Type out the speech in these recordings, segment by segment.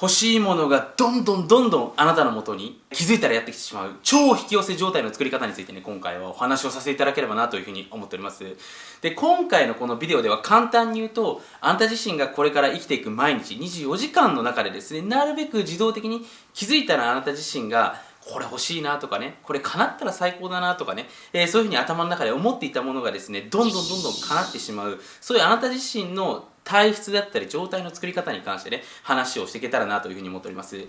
欲しいものがどんどんどんどんあなたのもとに気づいたらやってきてしまう。超引き寄せ状態の作り方についてね今回はお話をさせていただければなというふうに思っております。で今回のこのビデオでは簡単に言うとあなた自身がこれから生きていく毎日24時間の中でですねなるべく自動的に気づいたらあなた自身がこれ欲しいなとかねこれ叶ったら最高だなとかね、えー、そういうふうに頭の中で思っていたものがですねどんどんどんどん叶ってしまう。そういうあなた自身の体質だったり状態の作り方に関してね話をしていけたらなというふうに思っております。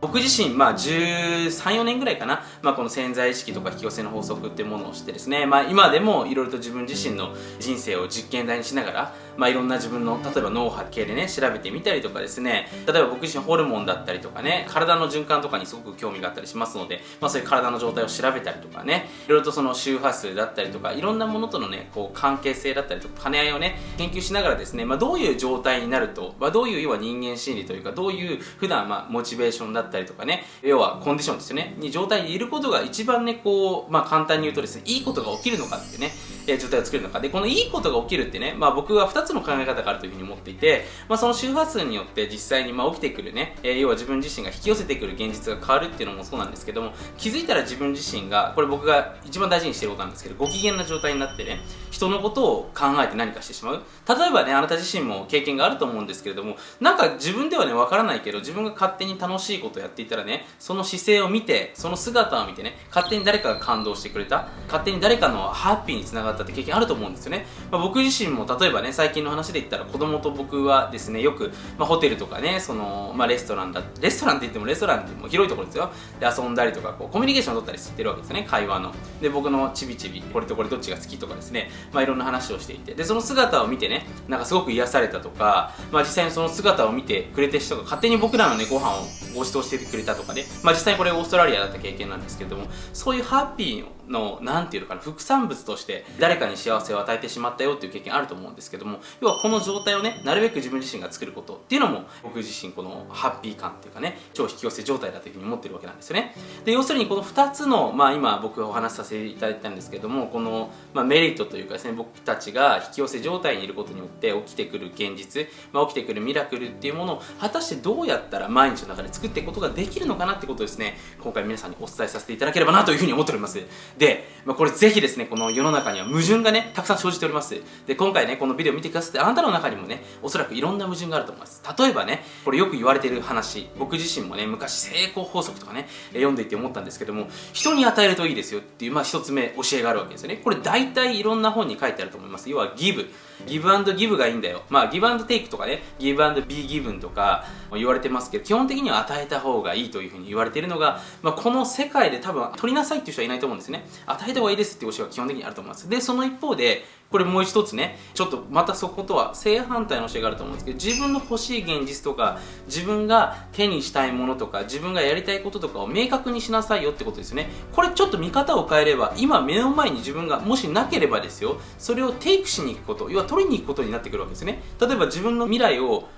僕自身、まあ、13、4年ぐらいかな、まあ、この潜在意識とか引き寄せの法則っていうものをしてですね、まあ、今でもいろいろと自分自身の人生を実験台にしながら、まあ、いろんな自分の例えば脳波系でね調べてみたりとかですね。例えば僕自身ホルモンだったりとかね体の循環とかにすごく興味があったりしますので、まあ、そういう体の状態を調べたりとかね。いろいろとその周波数だったりとかいろんなものとのねこう関係性だったりとか兼ね合いをね研究しながらですね、まあ、どういう状態になると、まあ、どういう要は人間心理というかどういう普段まあモチベーションだったりとかね要はコンディションですよね。に状態にいることが一番ねこう、まあ、簡単に言うとですねいいことが起きるのかってね、えー、状態を作るのか。でこのいいことが起きるってね、まあ、僕は2つの考え方があるというふうに思っていて、まあ、その周波数によって実際にまあ起きてくるね、えー、要は自分自身が引き寄せてくる現実が変わるっていうのもそうなんですけども気づいたら自分自身がこれ僕が一番大事にしてることなんですけどご機嫌な状態になってね人のことを考えて何かしてしまう。例えばねあなた自身も経験があると思うんですけれどもなんか自分ではねわからないけど自分が勝手に楽しいことをやっていたらねその姿勢を見てその姿を見てね勝手に誰かが感動してくれた勝手に誰かのハッピーにつながったって経験あると思うんですよね、まあ、僕自身も例えばね最近の話で言ったら子供と僕はですねよく、まあ、ホテルとかねその、まあ、レストランだレストランって言ってもレストランっても広いところですよ。で遊んだりとかこうコミュニケーションを取ったりしてるわけですね会話の。で僕のちびちびこれとこれどっちが好きとかですねまあいろんな話をしていて。でその姿を見てねなんかすごく癒されたとか、まあ、実際にその姿を見てくれた人が勝手に僕らのねご飯をご馳走してくれたとかね、まあ、実際これオーストラリアだった経験なんですけれどもそういうハッピーの何て言うのかな副産物として誰かに幸せを与えてしまったよっていう経験あると思うんですけども要はこの状態をねなるべく自分自身が作ることっていうのも僕自身このハッピー感っていうかね超引き寄せ状態だというふうに思ってるわけなんですよね。で要するにこの2つのまあ今僕がお話しさせていただいたんですけどもこの、まあ、メリットというかですね僕たちが引き寄せ状態にいることによって起きてくる現実、まあ、起きてくるミラクルっていうものを果たしてどうやったら毎日の中で作っていくことができるのかなってことをですね今回皆さんにお伝えさせていただければなというふうに思っております。で、まあ、これぜひですねこの世の中には矛盾がねたくさん生じております。で今回ねこのビデオ見てくださってあなたの中にもねおそらくいろんな矛盾があると思います。例えばねこれよく言われてる話僕自身もね昔成功法則とかね読んでいて思ったんですけども人に与えるといいですよっていうまあ一つ目教えがあるわけですよね。これ大体いろんな本に書いてあると思います。要はギブ。ギブアンドギブがいいんだよ。まあギブアンドテイクとかね。ギブアンドビーギブンとか言われてますけど基本的には与えた方がいいというふうに言われているのが、まあ、この世界で多分取りなさいっていう人はいないと思うんですね。与えた方がいいですっていう教えは基本的にあると思いますでその一方でこれもう一つねちょっとまたそことは正反対の教えがあると思うんですけど自分の欲しい現実とか自分が手にしたいものとか自分がやりたいこととかを明確にしなさいよってことですね。これちょっと見方を変えれば今目の前に自分がもしなければですよ。それをテイクしに行くこと要は取りに行くことになってくるわけですね。例えば自分の未来を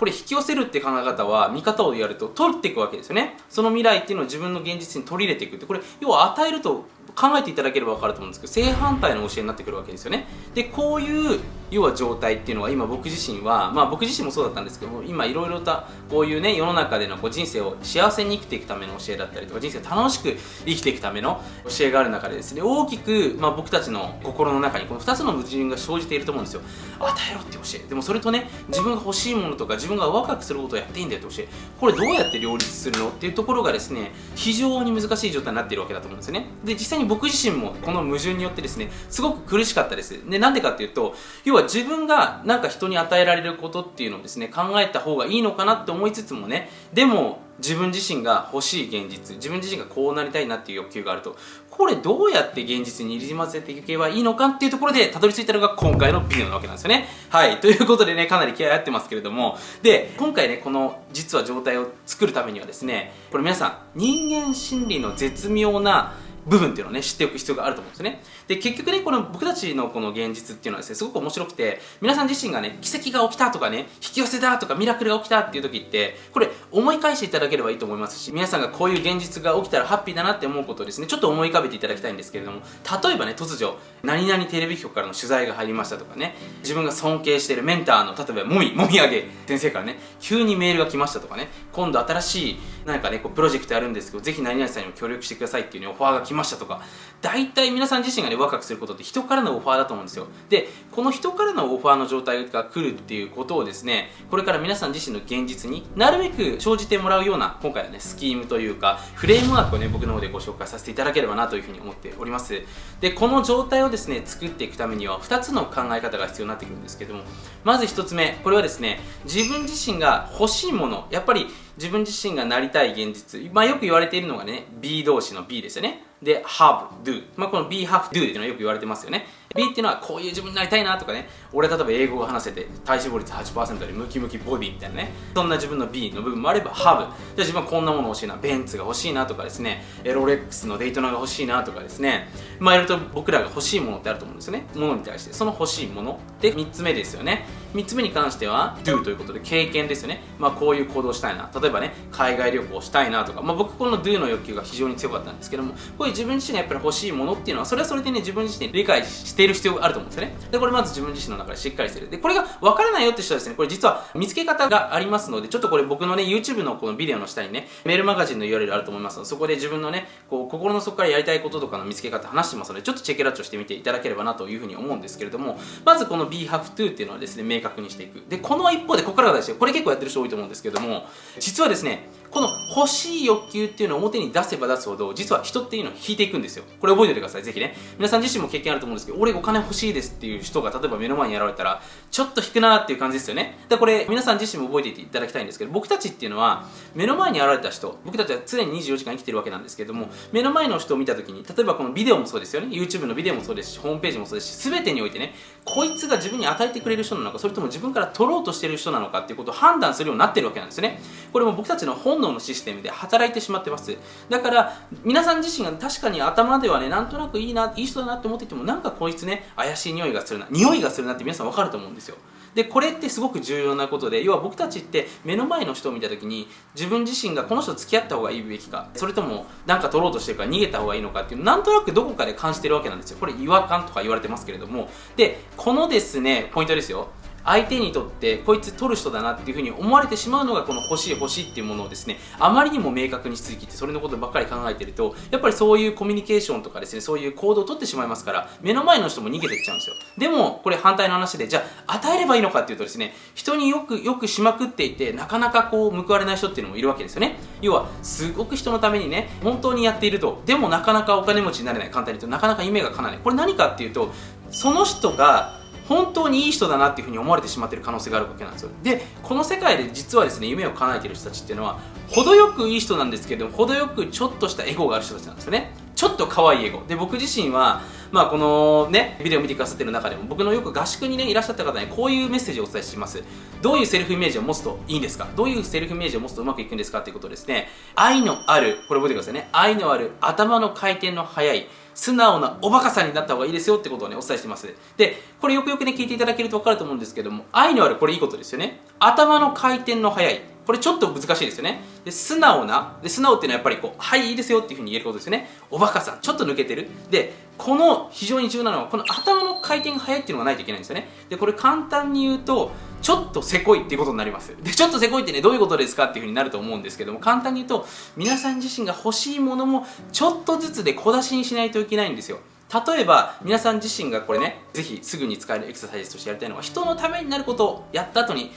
これ引き寄せるって考え方は見方をやると取っていくわけですよね。その未来っていうのを自分の現実に取り入れていくって。これ要は与えると考えていただければ分かると思うんですけど正反対の教えになってくるわけですよね。でこういう要は状態っていうのは今僕自身はまあ僕自身もそうだったんですけど今いろいろとこういうね世の中でのこう人生を幸せに生きていくための教えだったりとか人生楽しく生きていくための教えがある中でですね大きく、まあ、僕たちの心の中にこの2つの矛盾が生じていると思うんですよ。与えろって教え。でもそれとね自分が欲しいものとか自分が若くすることをやっていいんだよって教えこれどうやって両立するのっていうところがですね非常に難しい状態になっているわけだと思うんですね。で実際に僕自身もこの矛盾によってですねすごく苦しかったです。でなんでかっていうと要は自分がなんか人に与えられることっていうのをですね考えた方がいいのかなって思いつつもねでも自分自身が欲しい現実自分自身がこうなりたいなっていう欲求があるとこれどうやって現実に入り混ぜていけばいいのかっていうところでたどり着いたのが今回のビデオなわけなんですよね。はい。ということでねかなり気合い合ってますけれども。で今回ねこの実は状態を作るためにはですねこれ皆さん人間心理の絶妙な部分っていうのをね知っておく必要があると思うんですね。で結局ねこの僕たちのこの現実っていうのはですねすごく面白くて皆さん自身がね奇跡が起きたとかね引き寄せだとかミラクルが起きたっていう時ってこれ思い返していただければいいと思いますし皆さんがこういう現実が起きたらハッピーだなって思うことをですねちょっと思い浮かべていただきたいんですけれども例えばね突如何々テレビ局からの取材が入りましたとかね自分が尊敬しているメンターの例えばもみもみあげ先生からね急にメールが来ましたとかね今度新しい何かねこうプロジェクトやるんですけどぜひ何々さんにも協力してくださいっていうねオファーが来ましたとか大体皆さん自身がねワクワクすることって人からのオファーだと思うんですよ。でこの人からのオファーの状態が来るっていうことをですねこれから皆さん自身の現実になるべく生じてもらうような今回はねスキームというかフレームワークをね僕の方でご紹介させていただければなというふうに思っております。でこの状態をですね作っていくためには2つの考え方が必要になってくるんですけどもまず1つ目これはですね自分自身が欲しいものやっぱり自分自身がなりたい現実、まあ、よく言われているのがね B 動詞の B ですよね。で have do、まあ、この B have do っていうのはよく言われてますよね。B っていうのはこういう自分になりたいなとかね。俺例えば英語が話せて体脂肪率8%でムキムキボディみたいなね。そんな自分の B の部分もあれば have じゃあ自分はこんなもの欲しいなベンツが欲しいなとかですね。ロレックスのデイトナが欲しいなとかですね。まあいろいろと僕らが欲しいものってあると思うんですよね。ものに対して。その欲しいもので3つ目ですよね。3つ目に関しては do ということで経験ですよね。まあこういう行動したいな。例えばね海外旅行したいなとか。まあ僕この do の欲求が非常に強かったんですけどもこういう自分自身がやっぱり欲しいものっていうのはそれはそれでね自分自身で理解してしている必要があると思うんですよね。でこれまず自分自身の中でしっかりしてる。でこれが分からないよって人はですねこれ実は見つけ方がありますのでちょっとこれ僕のね YouTube のこのビデオの下にねメールマガジンの URL あると思いますのでそこで自分のねこう心の底からやりたいこととかの見つけ方話してますのでちょっとチェケラッチョしてみていただければなというふうに思うんですけれどもまずこの Be Have To っていうのはですね明確にしていく。でこの一方でここからが大事これ結構やってる人多いと思うんですけども実はですねこの欲しい欲求っていうのを表に出せば出すほど実は人っていうのを引いていくんですよ。これ覚えておいてください。ぜひね。皆さん自身も経験あると思うんですけど俺お金欲しいですっていう人が例えば目の前に現れたらちょっと引くなっていう感じですよね。だこれ皆さん自身も覚えていただきたいんですけど僕たちっていうのは目の前に現れた人僕たちは常に24時間生きてるわけなんですけども目の前の人を見た時に例えばこのビデオもそうですよね。YouTube のビデオもそうですしホームページもそうですし全てにおいてねこいつが自分に与えてくれる人なのかそれとも自分から取ろうとしてる人なのかっていうことを判断するようになってるわけなんですね。これも僕たちの本能のシステムで働いてしまってます。だから皆さん自身が確かに頭ではねなんとなくいいないい人だなって思っていてもなんかこいつね怪しい匂いがするな匂いがするなって皆さん分かると思うんですよ。でこれってすごく重要なことで要は僕たちって目の前の人を見た時に自分自身がこの人と付き合った方がいいべきかそれとも何か取ろうとしてるから逃げた方がいいのかっていうなんとなくどこかで感じてるわけなんですよ。これ違和感とか言われてますけれども。でこのですねポイントですよ。相手にとってこいつ取る人だなっていうふうに思われてしまうのがこの欲しい欲しいっていうものをですねあまりにも明確にしすぎてそれのことばっかり考えてるとやっぱりそういうコミュニケーションとかですねそういう行動をとってしまいますから目の前の人も逃げてっちゃうんですよ。でもこれ反対の話でじゃあ与えればいいのかっていうとですね人によくよくしまくっていてなかなかこう報われない人っていうのもいるわけですよね。要はすごく人のためにね本当にやっているとでもなかなかお金持ちになれない簡単に言うとなかなか夢が叶わない。これ何かっていうとその人が本当にいい人だなっていうふうに思われてしまってる可能性があるわけなんですよ。でこの世界で実はですね夢を叶えている人たちっていうのは程よくいい人なんですけども程よくちょっとしたエゴがある人たちなんですよね。ちょっと可愛いエゴ。で僕自身はまあこのねビデオを見てくださってる中でも僕のよく合宿にねいらっしゃった方にこういうメッセージをお伝えします。どういうセルフイメージを持つといいんですか？どういうセルフイメージを持つとうまくいくんですか？っていうことですね愛のあるこれ覚えてくださいね。愛のある頭の回転の速い素直なおバカさんになった方がいいですよってことをねお伝えしてます。でこれよくよくね聞いていただけると分かると思うんですけども愛のあるこれいいことですよね。頭の回転の速い。これちょっと難しいですよね。で素直なで素直っていうのはやっぱりこうはいいいですよっていうふうに言えることですよね。おバカさんちょっと抜けてる。でこの非常に重要なのはこの頭の回転が速いっていうのがないといけないんですよね。でこれ簡単に言うとちょっとせこいっていうことになります。でちょっとせこいってねどういうことですかっていうふうになると思うんですけども簡単に言うと皆さん自身が欲しいものもちょっとずつで小出しにしないといけないんですよ。例えば皆さん自身がこれねぜひすぐに使えるエクササイズとしてやりたいのは人のためになることをやった後に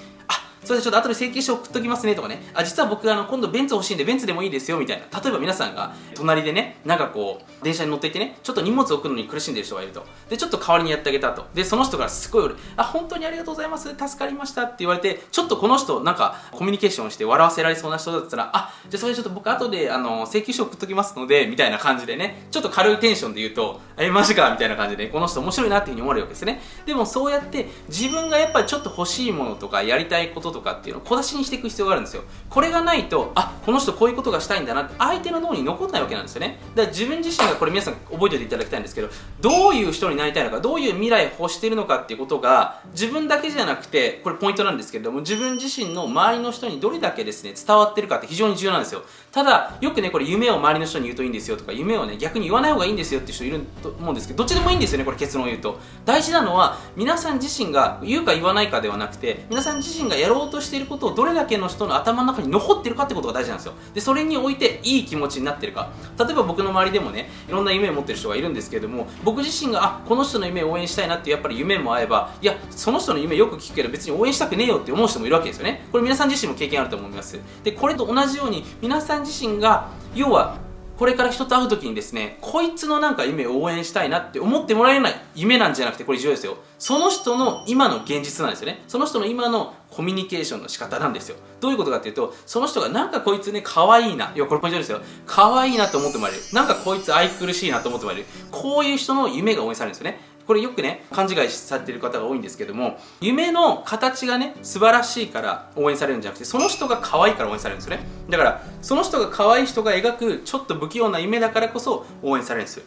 それでちょっと後で請求書送っときますねとかね。あ実は僕あの今度ベンツ欲しいんでベンツでもいいですよみたいな。例えば皆さんが隣でねなんかこう電車に乗っていてねちょっと荷物を送るのに苦しんでる人がいると。でちょっと代わりにやってあげたと。でその人からすごいあ本当にありがとうございます助かりましたって言われてちょっとこの人なんかコミュニケーションして笑わせられそうな人だったらあじゃあそれちょっと僕後であの請求書送っときますのでみたいな感じでねちょっと軽いテンションで言うとえマジかみたいな感じでこの人面白いなっていうふうに思われるわけですね。でもそうやって自分がやっぱりちょっと欲しいものとかやりたいこととかっていうのを小出しにしていく必要があるんですよ。これがないとあこの人こういうことがしたいんだなって相手の脳に残らないわけなんですよね。だから自分自身がこれ皆さん覚えておいていただきたいんですけどどういう人になりたいのかどういう未来を欲しているのかっていうことが自分だけじゃなくてこれポイントなんですけれども自分自身の周りの人にどれだけですね伝わってるかって非常に重要なんですよ。ただよくねこれ夢を周りの人に言うといいんですよとか夢をね逆に言わない方がいいんですよっていう人いると思うんですけどどっちでもいいんですよねこれ結論を言うと。大事なのは皆さん自身が言うか言わないかではなくて皆さん自身がやろうとしていることをどれだけの人の頭の中に残ってるかってことが大事なんですよ。でそれにおいていい気持ちになってるか例えば僕の周りでもねいろんな夢を持ってる人がいるんですけれども僕自身があこの人の夢を応援したいなっていうやっぱり夢も合えばいやその人の夢よく聞くけど別に応援したくねえよって思う人もいるわけですよね。これ皆さん自身も経験あると思います。でこれと同じように皆さん自身が要はこれから人と会う時にですねこいつのなんか夢を応援したいなって思ってもらえない夢なんじゃなくてこれ重要ですよ。その人の今の現実なんですよね。その人の今のコミュニケーションの仕方なんですよ。どういうことかっていうとその人がなんかこいつね可愛いな。いやこれポイントですよ。可愛いなと思ってもらえる。なんかこいつ愛くるしいなと思ってもらえる。こういう人の夢が応援されるんですよね。これよくね勘違いされてる方が多いんですけども夢の形がね素晴らしいから応援されるんじゃなくてその人が可愛いから応援されるんですよね。だからその人が可愛い人が描くちょっと不器用な夢だからこそ応援されるんですよ。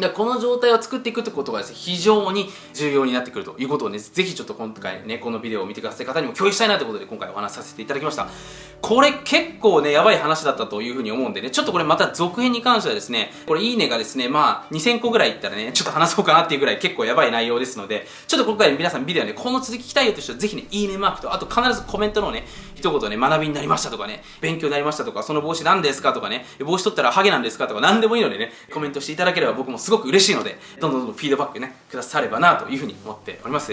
でこの状態を作っていくってことがですね非常に重要になってくるということをねぜひちょっと今回ねこのビデオを見てください方にも共有したいなということで今回お話しさせていただきました。これ結構ねやばい話だったというふうに思うんでねちょっとこれまた続編に関してはですねこれいいねがですねまあ2000個ぐらいいったらねちょっと話そうかなっていうぐらい結構やばい内容ですのでちょっと今回皆さんビデオねこの続き聞きたいよという人はぜひねいいねマークとあと必ずコメントのね一言ね学びになりましたとかね勉強になりましたとかその帽子何ですかとかね帽子取ったらハゲなんですかとか何でもいいのでねコメントしていただければ僕もすすごく嬉しいのでどんどんどんどんフィードバックねくださればなというふうに思っております。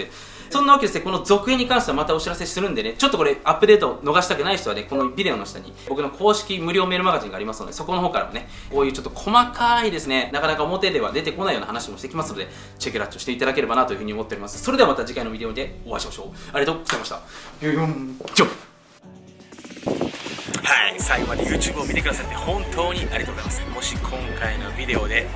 そんなわけですねこの続編に関してはまたお知らせするんでねちょっとこれアップデートを逃したくない人はねこのビデオの下に僕の公式無料メールマガジンがありますのでそこの方からもねこういうちょっと細かいですねなかなか表では出てこないような話もしてきますのでチェックラッチをしていただければなというふうに思っております。それではまた次回のビデオでお会いしましょう。ありがとうございました。よよんちょ。はい、最後まで YouTube を見てくださって本当にありがとうございます。もし今回のビデオで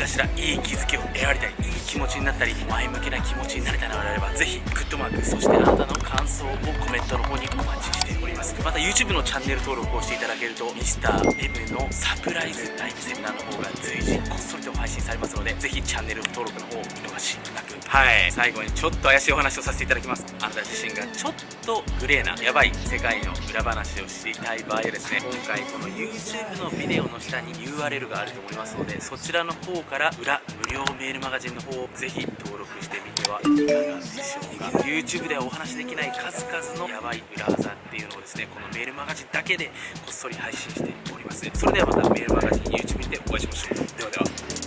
かしらいい気づきを得られたりいい気持ちになったり前向きな気持ちになれたのであればぜひグッドマークそしてあなたの感想をコメントの方にお待ちしております。また YouTube のチャンネル登録をしていただけると Mr.M のサプライズライブセミナーの方が随時こっそりと配信されますのでぜひチャンネル登録の方を見逃しなく。はい。最後にちょっと怪しいお話をさせていただきます。あなた自身がちょっとグレーなやばい世界の裏話を知りたい場合はですね今回この YouTube のビデオの下に URL があると思いますのでそちらの方から裏無料メールマガジンの方をぜひ登録してみてはいかがでしょうか。YouTube ではお話しできない数々のやばい裏技っていうのをですねこのメールマガジンだけでこっそり配信しております。それではまたメールマガジン YouTube にてお会いしましょう。ではでは